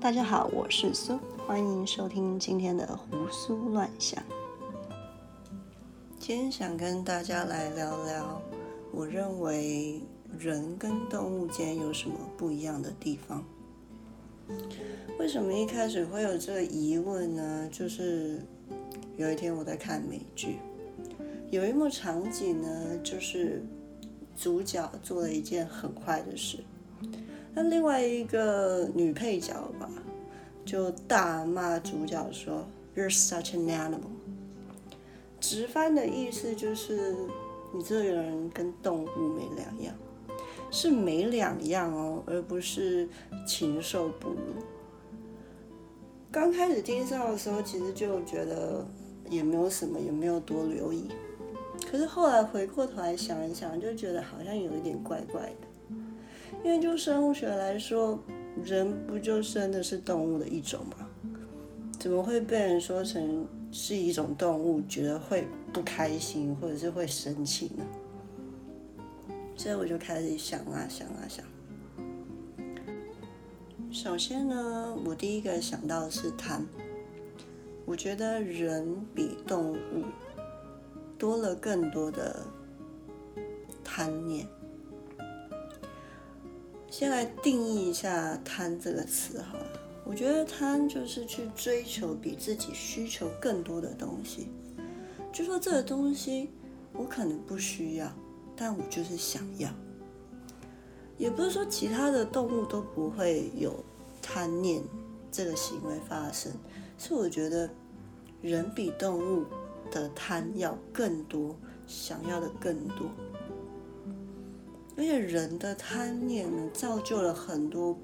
大家好，我是苏，欢迎收听今天的胡思乱想。今天想跟大家来聊聊，我认为人跟动物间有什么不一样的地方。为什么一开始会有这个疑问呢？就是有一天我在看美剧，有一幕场景呢，就是主角做了一件很坏的事。那另外一个女配角吧，就大骂主角说：“You're such an animal。”直翻的意思就是你这个人跟动物没两样，是没两样哦，而不是禽兽不如。刚开始听到的时候，其实就觉得也没有什么，也没有多留意。可是后来回过头来想一想，就觉得好像有一点怪怪的。因为就生物学来说，人不就生的是动物的一种吗？怎么会被人说成是一种动物，觉得会不开心或者是会生气呢？所以我就开始想啊想啊想。首先呢，我第一个想到的是贪。我觉得人比动物多了更多的贪念。先来定义一下“贪”这个词好了。我觉得贪就是去追求比自己需求更多的东西。就说这个东西我可能不需要，但我就是想要。也不是说其他的动物都不会有贪念这个行为发生，是我觉得人比动物的贪要更多，想要的更多。而且人的贪念呢，造就了很多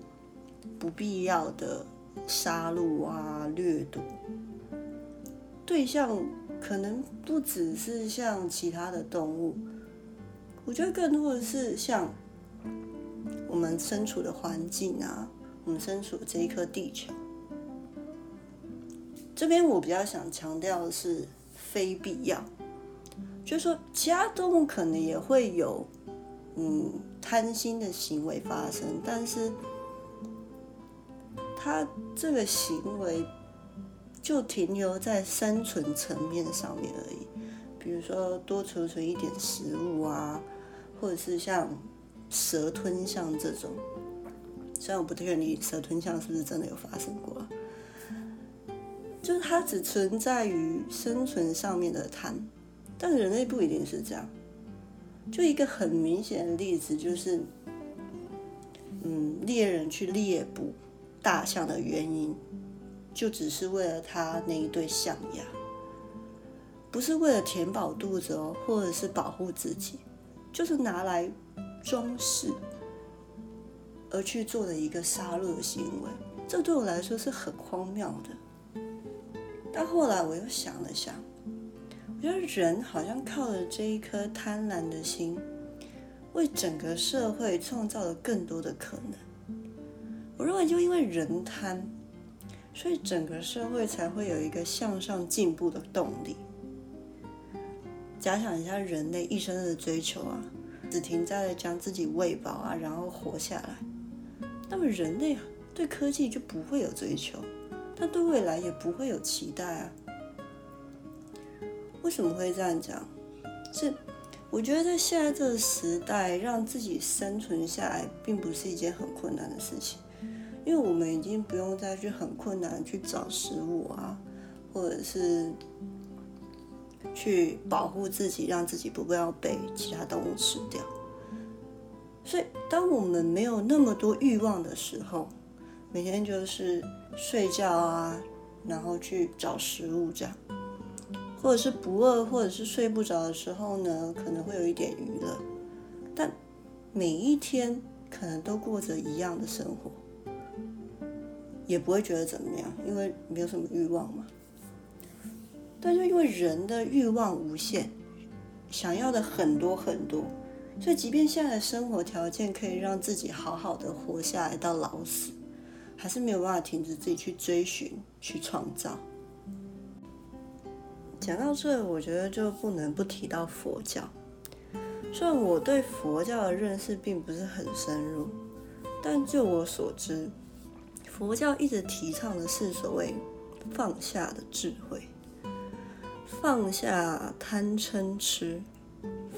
不必要的杀戮啊、掠夺。对象可能不只是像其他的动物，我觉得更多的是像我们身处的环境啊，我们身处的这一颗地球。这边我比较想强调的是非必要，就是说其他动物可能也会有。嗯，贪心的行为发生，但是他这个行为就停留在生存层面上面而已。比如说多储存一点食物啊，或者是像蛇吞象这种，虽然我不确定蛇吞象是不是真的有发生过，就是它只存在于生存上面的贪，但人类不一定是这样。就一个很明显的例子，就是，嗯，猎人去猎捕大象的原因，就只是为了他那一对象牙，不是为了填饱肚子哦，或者是保护自己，就是拿来装饰而去做的一个杀戮的行为。这对我来说是很荒谬的。但后来我又想了想。我觉得人好像靠着这一颗贪婪的心，为整个社会创造了更多的可能。我认为，就因为人贪，所以整个社会才会有一个向上进步的动力。假想一下，人类一生的追求啊，只停在了将自己喂饱啊，然后活下来，那么人类对科技就不会有追求，但对未来也不会有期待啊。为什么会这样讲？是我觉得在现在这个时代，让自己生存下来，并不是一件很困难的事情，因为我们已经不用再去很困难去找食物啊，或者是去保护自己，让自己不要被其他动物吃掉。所以，当我们没有那么多欲望的时候，每天就是睡觉啊，然后去找食物这样。或者是不饿，或者是睡不着的时候呢，可能会有一点娱乐，但每一天可能都过着一样的生活，也不会觉得怎么样，因为没有什么欲望嘛。但是因为人的欲望无限，想要的很多很多，所以即便现在的生活条件可以让自己好好的活下来到老死，还是没有办法停止自己去追寻、去创造。讲到这，我觉得就不能不提到佛教。虽然我对佛教的认识并不是很深入，但就我所知，佛教一直提倡的是所谓放下的智慧，放下贪嗔痴，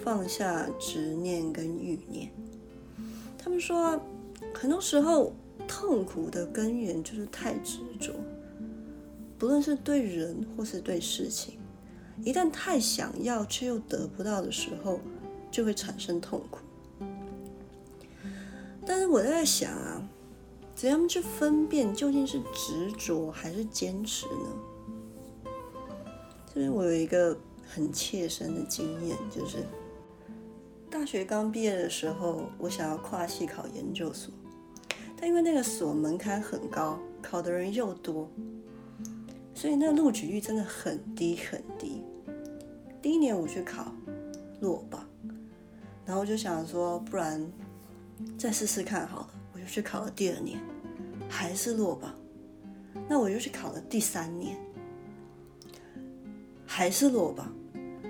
放下执念跟欲念。他们说，很多时候痛苦的根源就是太执着，不论是对人或是对事情，一旦太想要却又得不到的时候，就会产生痛苦。但是我在想啊，怎样去分辨究竟是执着还是坚持呢？这边我有一个很切身的经验，就是大学刚毕业的时候，我想要跨系考研究所，但因为那个所门槛很高，考的人又多，所以那录取率真的很低很低。第一年我去考，落榜，然后我就想说，不然。再试试看好了，我就去考了第二年，还是落榜。那我又去考了第三年，还是落榜。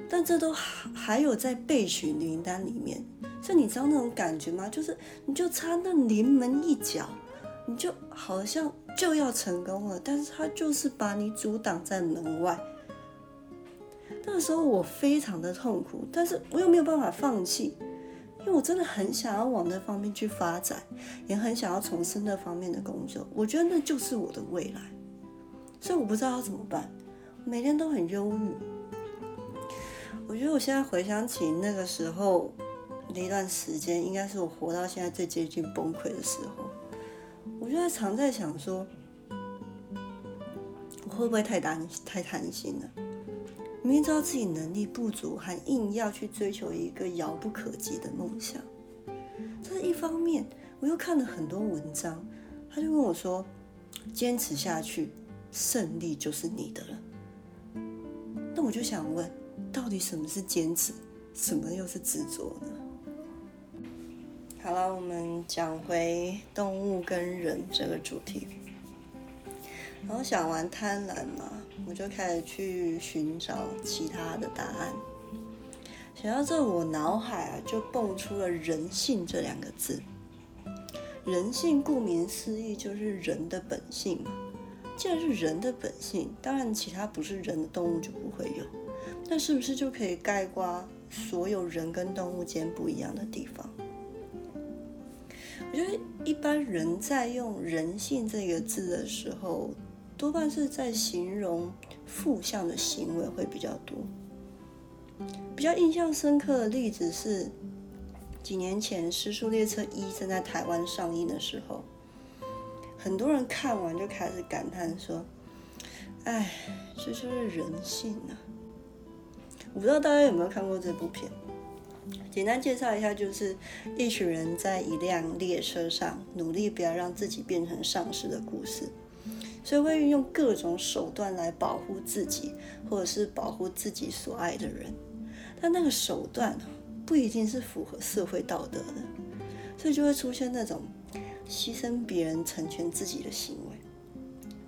但这都还还有在备取名单里面，所以你知道那种感觉吗？就是你就差那临门一脚，你就好像就要成功了，但是他就是把你阻挡在门外。那个时候我非常的痛苦，但是我又没有办法放弃。因为我真的很想要往那方面去发展，也很想要从事那方面的工作。我觉得那就是我的未来，所以我不知道要怎么办，每天都很忧郁。我觉得我现在回想起那个时候那一段时间，应该是我活到现在最接近崩溃的时候。我就在常在想说，我会不会太担太贪心了？明明知道自己能力不足，还硬要去追求一个遥不可及的梦想。这是一方面，我又看了很多文章，他就跟我说：“坚持下去，胜利就是你的了。”那我就想问，到底什么是坚持，什么又是执着呢？好了，我们讲回动物跟人这个主题。然后想玩贪婪嘛，我就开始去寻找其他的答案。想到这，我脑海啊就蹦出了“人性”这两个字。人性顾名思义就是人的本性嘛。既然是人的本性，当然其他不是人的动物就不会有。那是不是就可以概括所有人跟动物间不一样的地方？我觉得一般人在用“人性”这个字的时候。多半是在形容负向的行为会比较多。比较印象深刻的例子是，几年前《失速列车一》正在台湾上映的时候，很多人看完就开始感叹说：“哎，这就是人性啊！”我不知道大家有没有看过这部片？简单介绍一下，就是一群人在一辆列车上，努力不要让自己变成丧尸的故事。所以会运用各种手段来保护自己，或者是保护自己所爱的人，但那个手段不一定是符合社会道德的，所以就会出现那种牺牲别人成全自己的行为。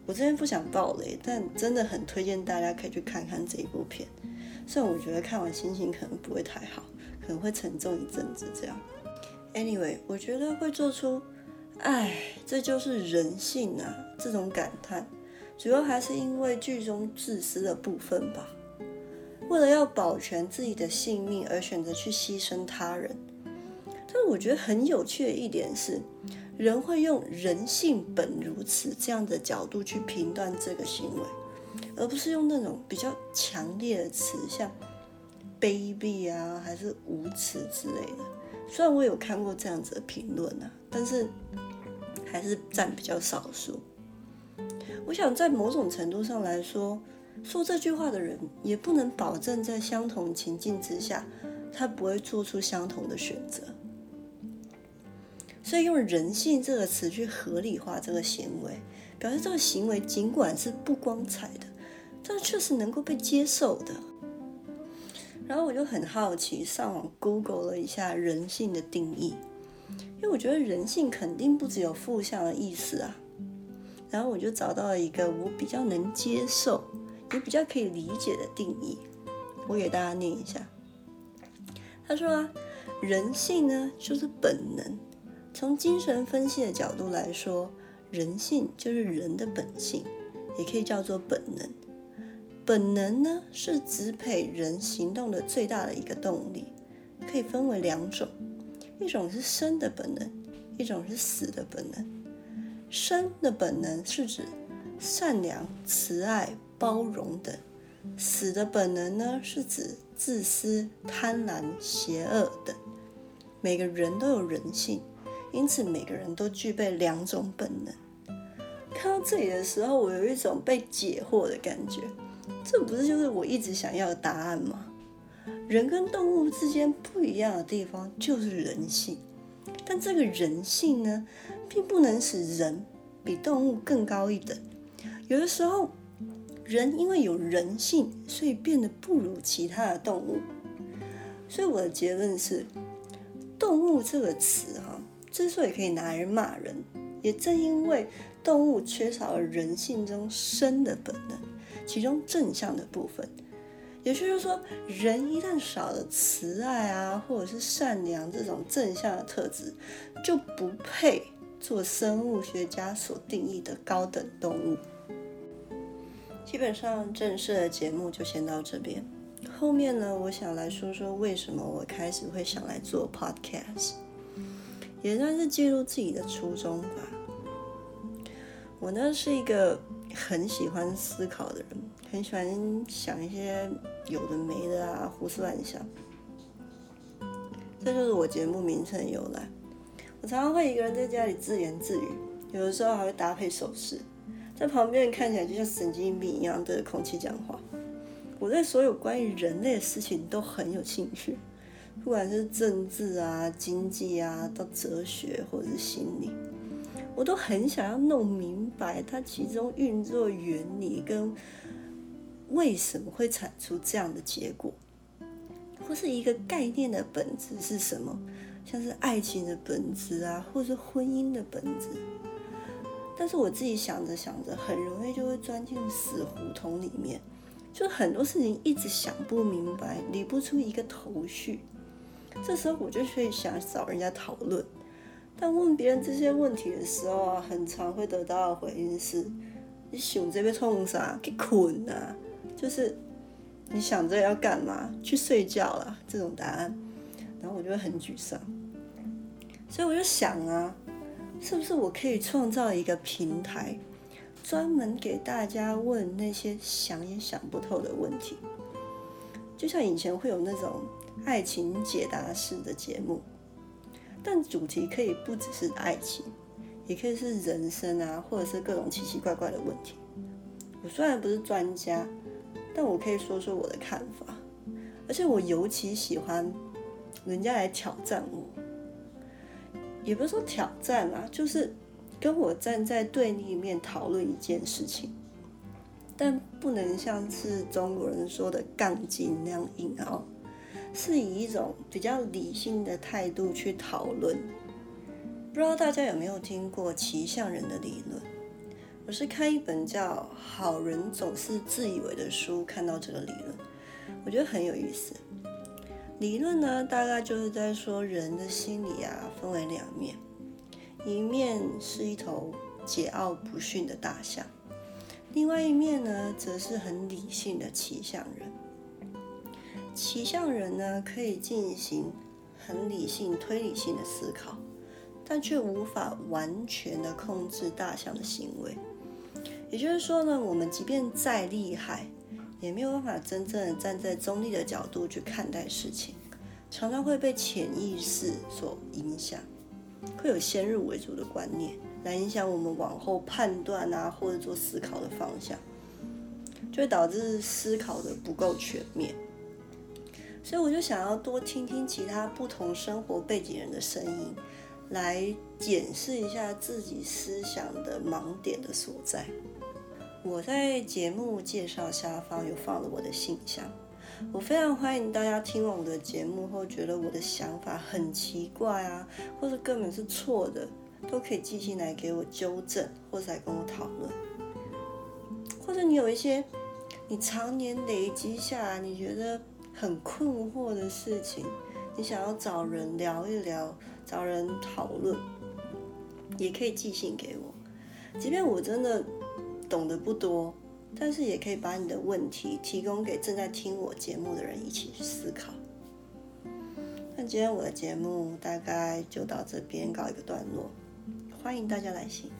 我这边不想暴雷，但真的很推荐大家可以去看看这一部片。虽然我觉得看完心情可能不会太好，可能会沉重一阵子这样。Anyway，我觉得会做出。唉，这就是人性啊！这种感叹，主要还是因为剧中自私的部分吧。为了要保全自己的性命而选择去牺牲他人。但我觉得很有趣的一点是，人会用“人性本如此”这样的角度去评断这个行为，而不是用那种比较强烈的词，像卑鄙啊，还是无耻之类的。虽然我有看过这样子的评论啊，但是。还是占比较少数。我想在某种程度上来说，说这句话的人也不能保证在相同情境之下，他不会做出相同的选择。所以用“人性”这个词去合理化这个行为，表示这个行为尽管是不光彩的，但确实能够被接受的。然后我就很好奇，上网 Google 了一下“人性”的定义。因为我觉得人性肯定不只有负向的意思啊，然后我就找到了一个我比较能接受，也比较可以理解的定义，我给大家念一下。他说啊，人性呢就是本能。从精神分析的角度来说，人性就是人的本性，也可以叫做本能。本能呢，是支配人行动的最大的一个动力，可以分为两种，一种是生的本能，一种是死的本能。生的本能是指善良、慈爱、包容等；死的本能呢，是指自私、贪婪、邪恶等。每个人都有人性，因此每个人都具备两种本能。看到这里的时候，我有一种被解惑的感觉。这不是就是我一直想要的答案吗？人跟动物之间不一样的地方就是人性，但这个人性呢，并不能使人比动物更高一等。有的时候，人因为有人性，所以变得不如其他的动物。所以我的结论是，动物这个词哈，之所以可以拿来骂人，也正因为动物缺少了人性中生的本能。其中正向的部分，也就是说，人一旦少了慈爱啊，或者是善良这种正向的特质，就不配做生物学家所定义的高等动物。基本上正式的节目就先到这边，后面呢，我想来说说为什么我开始会想来做 podcast，也算是记录自己的初衷吧。我呢是一个。很喜欢思考的人，很喜欢想一些有的没的啊，胡思乱想。这就是我节目名称由来。常常会一个人在家里自言自语，有的时候还会搭配手势，在旁边看起来就像神经病一样对着空气讲话。我对所有关于人类的事情都很有兴趣，不管是政治啊、经济啊，到哲学或者是心理。我都很想要弄明白它其中运作原理跟为什么会产出这样的结果，或是一个概念的本质是什么，像是爱情的本质啊，或是婚姻的本质。但是我自己想着想着，很容易就会钻进死胡同里面，就很多事情一直想不明白，理不出一个头绪。这时候我就会想找人家讨论。但问别人这些问题的时候啊，很常会得到的回应是：“你想这边冲啥？给困啊！”就是你想着要干嘛？去睡觉了这种答案，然后我就会很沮丧。所以我就想啊，是不是我可以创造一个平台，专门给大家问那些想也想不透的问题？就像以前会有那种爱情解答式的节目。但主题可以不只是爱情，也可以是人生啊，或者是各种奇奇怪怪的问题。我虽然不是专家，但我可以说说我的看法。而且我尤其喜欢人家来挑战我，也不是说挑战啊，就是跟我站在对立面讨论一件事情，但不能像是中国人说的杠精那样硬拗。是以一种比较理性的态度去讨论。不知道大家有没有听过骑象人的理论？我是看一本叫《好人总是自以为》的书看到这个理论，我觉得很有意思。理论呢，大概就是在说人的心理啊，分为两面，一面是一头桀骜不驯的大象，另外一面呢，则是很理性的骑象人。骑象人呢，可以进行很理性、推理性的思考，但却无法完全的控制大象的行为。也就是说呢，我们即便再厉害，也没有办法真正站在中立的角度去看待事情，常常会被潜意识所影响，会有先入为主的观念来影响我们往后判断啊，或者做思考的方向，就会导致思考的不够全面。所以我就想要多听听其他不同生活背景人的声音，来检视一下自己思想的盲点的所在。我在节目介绍下方有放了我的信箱，我非常欢迎大家听完我的节目后觉得我的想法很奇怪啊，或者根本是错的，都可以寄信来给我纠正，或者来跟我讨论。或者你有一些你常年累积下来，你觉得。很困惑的事情，你想要找人聊一聊，找人讨论，也可以寄信给我。即便我真的懂得不多，但是也可以把你的问题提供给正在听我节目的人一起去思考。那今天我的节目大概就到这边告一个段落，欢迎大家来信。